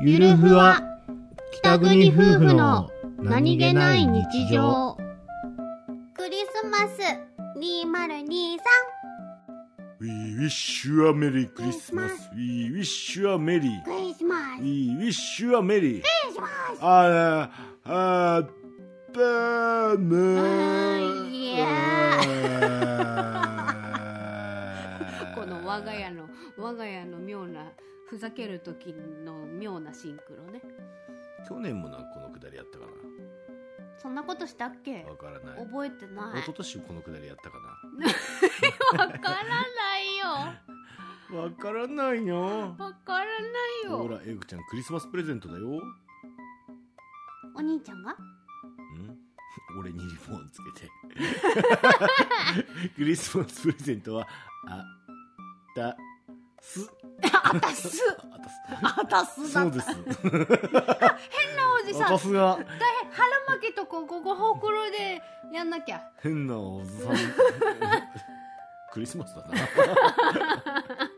ゆるふわ北国夫婦の何気ない日常クリスマス2023 We wish you a Merry Christmas. We wish you a Merry. クリスマス We wish you a Merry. クリスマスああ、ばーむいやこの我が家の我が家の妙なふざける時の妙なシンクロね。去年もなこのくだりやったかそんなことしたっけ？なわからない。覚えてない。一昨年もこのくだりやったか わからないよ。なわからないよ。わからないよ。ほら、エイクちゃんクリスマスプレゼントだよ。んお兄ちゃんが？俺にリボンつけて。クリスマスプレゼントは、あ、た、す。あたすあたす。そうです。変なおじさんあたすが大変腹巻きとこここほくろでやんなきゃ変なおじさん。クリスマスだな。